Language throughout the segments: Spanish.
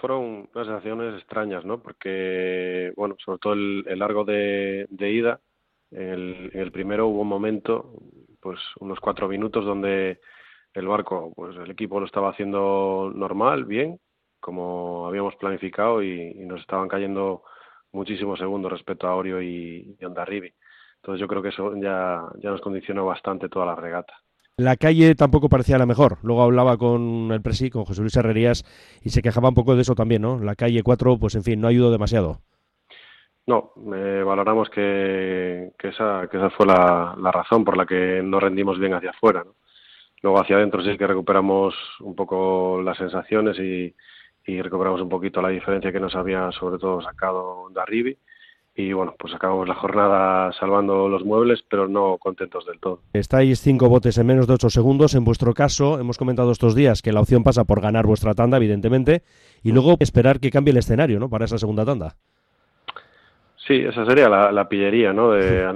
fueron unas sensaciones extrañas, ¿no? Porque, bueno, sobre todo el, largo de, ida, en el, primero hubo un momento, pues unos cuatro minutos donde el barco, pues el equipo lo estaba haciendo normal, bien, como habíamos planificado y, nos estaban cayendo muchísimos segundos respecto a Orio y, y Ondarribi. Entonces yo creo que eso ya, ya nos condicionó bastante toda la regata. La calle tampoco parecía la mejor. Luego hablaba con el presi, con José Luis Herrerías, y se quejaba un poco de eso también, ¿no? La calle 4, pues en fin, no ayudó demasiado. No, valoramos que, esa, que esa fue la, razón por la que no rendimos bien hacia afuera. Luego hacia adentro sí que recuperamos un poco las sensaciones y, y recuperamos un poquito la diferencia que nos había sobre todo sacado Darribi y bueno, pues acabamos la jornada salvando los muebles, pero no contentos del todo. Estáis cinco botes en menos de ocho segundos. En vuestro caso, hemos comentado estos días que la opción pasa por ganar vuestra tanda, evidentemente, y luego esperar que cambie el escenario, ¿no? Para esa segunda tanda. Sí, esa sería la, pillería, ¿no? De,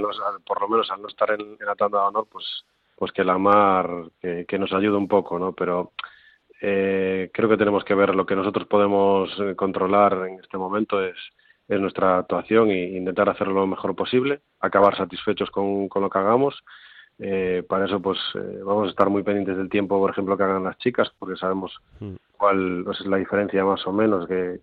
por lo menos al no estar en, la tanda de honor, pues, pues que la mar que, nos ayude un poco, ¿no? Pero eh, creo que tenemos que ver lo que nosotros podemos eh, controlar en este momento es es nuestra actuación e intentar hacerlo lo mejor posible, acabar satisfechos con, lo que hagamos. Eh, para eso, pues eh, vamos a estar muy pendientes del tiempo, por ejemplo, que hagan las chicas, porque sabemos mm. cuál es la diferencia más o menos que,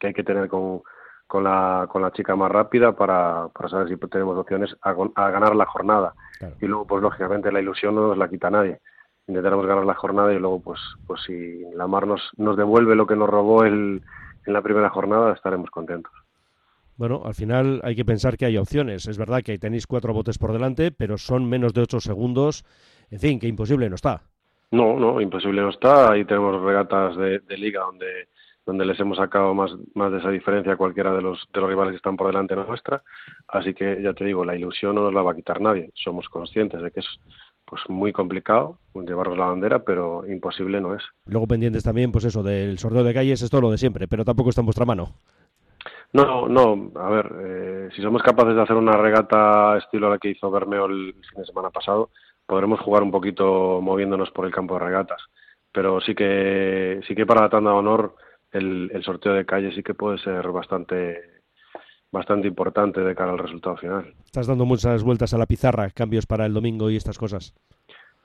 hay que tener con, con, la, con la chica más rápida para, para saber si tenemos opciones a, ganar la jornada. Y luego, pues lógicamente, la ilusión no nos la quita nadie. Intentaremos ganar la jornada y luego, pues, pues si la mar nos, nos devuelve lo que nos robó el, en la primera jornada, estaremos contentos. Bueno, al final hay que pensar que hay opciones. Es verdad que tenéis cuatro botes por delante, pero son menos de ocho segundos. En fin, que imposible no está. No, no, imposible no está. Ahí tenemos regatas de, liga donde donde les hemos sacado más, más de esa diferencia a cualquiera de los, de los rivales que están por delante nuestra. Así que ya te digo, la ilusión no nos la va a quitar nadie. Somos conscientes de que es pues muy complicado llevarnos la bandera, pero imposible no es. Luego pendientes también, pues eso, del sorteo de calles es todo lo de siempre, pero tampoco está en vuestra mano. No, no, a ver, eh, si somos capaces de hacer una regata estilo la que hizo Bermeo el fin de semana pasado, podremos jugar un poquito moviéndonos por el campo de regatas. Pero sí que, sí que para la tanda de honor el, el sorteo de calle sí que puede ser bastante bastante importante de cara al resultado final. Estás dando muchas vueltas a la pizarra, cambios para el domingo y estas cosas.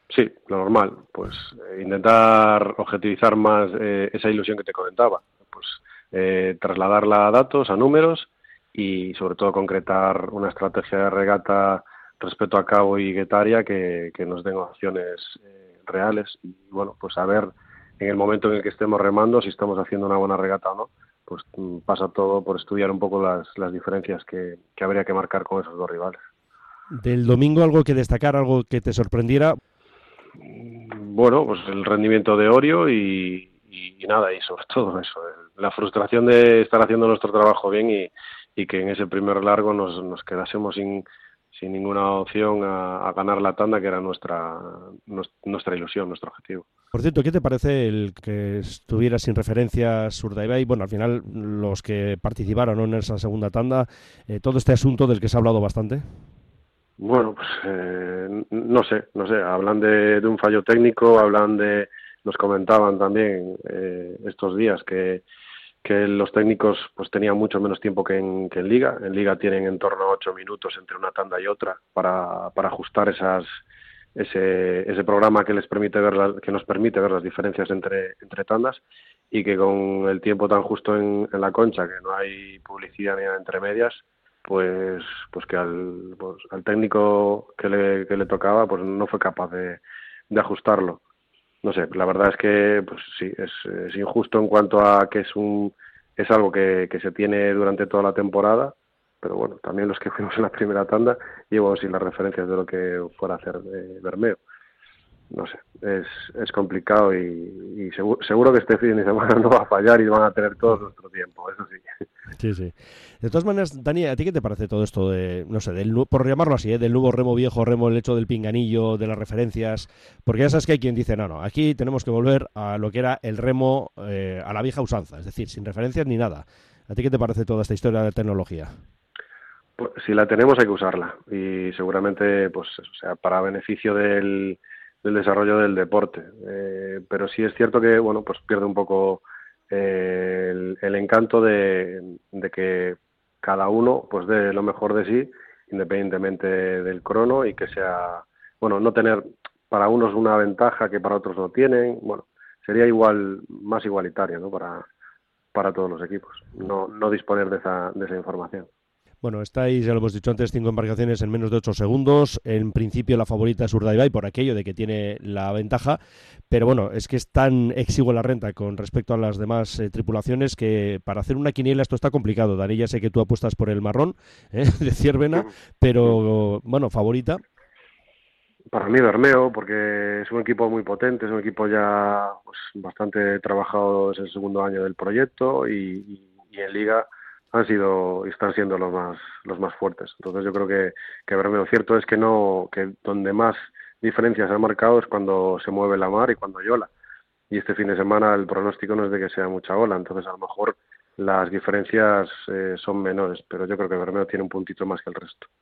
Sí, lo normal, pues eh, intentar objetivizar más eh, esa ilusión que te comentaba, pues eh, trasladarla a datos, a números y sobre todo concretar una estrategia de regata respecto a Cabo y Guetaria que, nos den opciones eh, reales y bueno, pues a ver en el momento en el que estemos remando si estamos haciendo una buena regata o no, pues mm, pasa todo por estudiar un poco las, las diferencias que, que habría que marcar con esos dos rivales. Del domingo algo que destacar, algo que te sorprendiera. Bueno, pues el rendimiento de Orio y, y, nada, y sobre todo eso, la frustración de estar haciendo nuestro trabajo bien y, que en ese primer largo nos, nos quedásemos sin, sin ninguna opción a, ganar la tanda, que era nuestra, nuestra ilusión, nuestro objetivo. Por cierto, ¿qué te parece el que estuviera sin referencias y Bueno, al final, los que participaron en esa segunda tanda, eh, todo este asunto del que se ha hablado bastante. Bueno, pues eh, no sé, no sé, hablan de un fallo técnico, hablan de, nos comentaban también eh, estos días que, que los técnicos pues tenían mucho menos tiempo que en, que en liga. En liga tienen en torno a ocho minutos entre una tanda y otra para, para ajustar esas ese, ese programa que les permite ver que nos permite ver las diferencias entre, entre tandas y que con el tiempo tan justo en, la concha que no hay publicidad ni entre medias pues pues que al, pues, al técnico que le, que le tocaba pues no fue capaz de, de ajustarlo no sé, la verdad es que pues sí, es, injusto en cuanto a que es un es algo que, que se tiene durante toda la temporada, pero bueno, también los que fuimos en la primera tanda llevo sin las referencias de lo que fuera a hacer de Bermeo no sé, es, es complicado y, seguro, que este fin de semana no va a fallar y van a tener todo nuestro tiempo, eso sí. Sí, sí. De todas maneras, Dani, ¿a ti qué te parece todo esto de, no sé, del, por llamarlo así, ¿eh? del nuevo remo viejo, remo el hecho del pinganillo, de las referencias? Porque ya sabes que hay quien dice, no, no, aquí tenemos que volver a lo que era el remo eh, a la vieja usanza, es decir, sin referencias ni nada. ¿A ti qué te parece toda esta historia de tecnología? Pues, si la tenemos hay que usarla y seguramente, pues, o sea, para beneficio del del desarrollo del deporte. Eh, pero sí es cierto que, bueno, pues pierde un poco eh, el, encanto de, que cada uno pues dé lo mejor de sí, independientemente del crono y que sea, bueno, no tener para unos una ventaja que para otros no tienen, bueno, sería igual, más igualitario, ¿no? Para, para todos los equipos, no, no disponer de esa, de esa información. Bueno, estáis, ya lo hemos dicho antes, cinco embarcaciones en menos de ocho segundos. En principio la favorita es Urdaibai por aquello de que tiene la ventaja, pero bueno, es que es tan exigua la renta con respecto a las demás eh, tripulaciones que para hacer una quiniela esto está complicado. Dani, ya sé que tú apuestas por el marrón ¿eh? de Ciervena, pero bueno, favorita. Para mí Bermeo, porque es un equipo muy potente, es un equipo ya pues, bastante trabajado, es el segundo año del proyecto y en liga han sido y están siendo los más los más fuertes. Entonces yo creo que que Bermeo cierto es que no que donde más diferencias ha marcado es cuando se mueve la mar y cuando yola. Y este fin de semana el pronóstico no es de que sea mucha ola, entonces a lo mejor las diferencias eh, son menores, pero yo creo que Bermeo tiene un puntito más que el resto.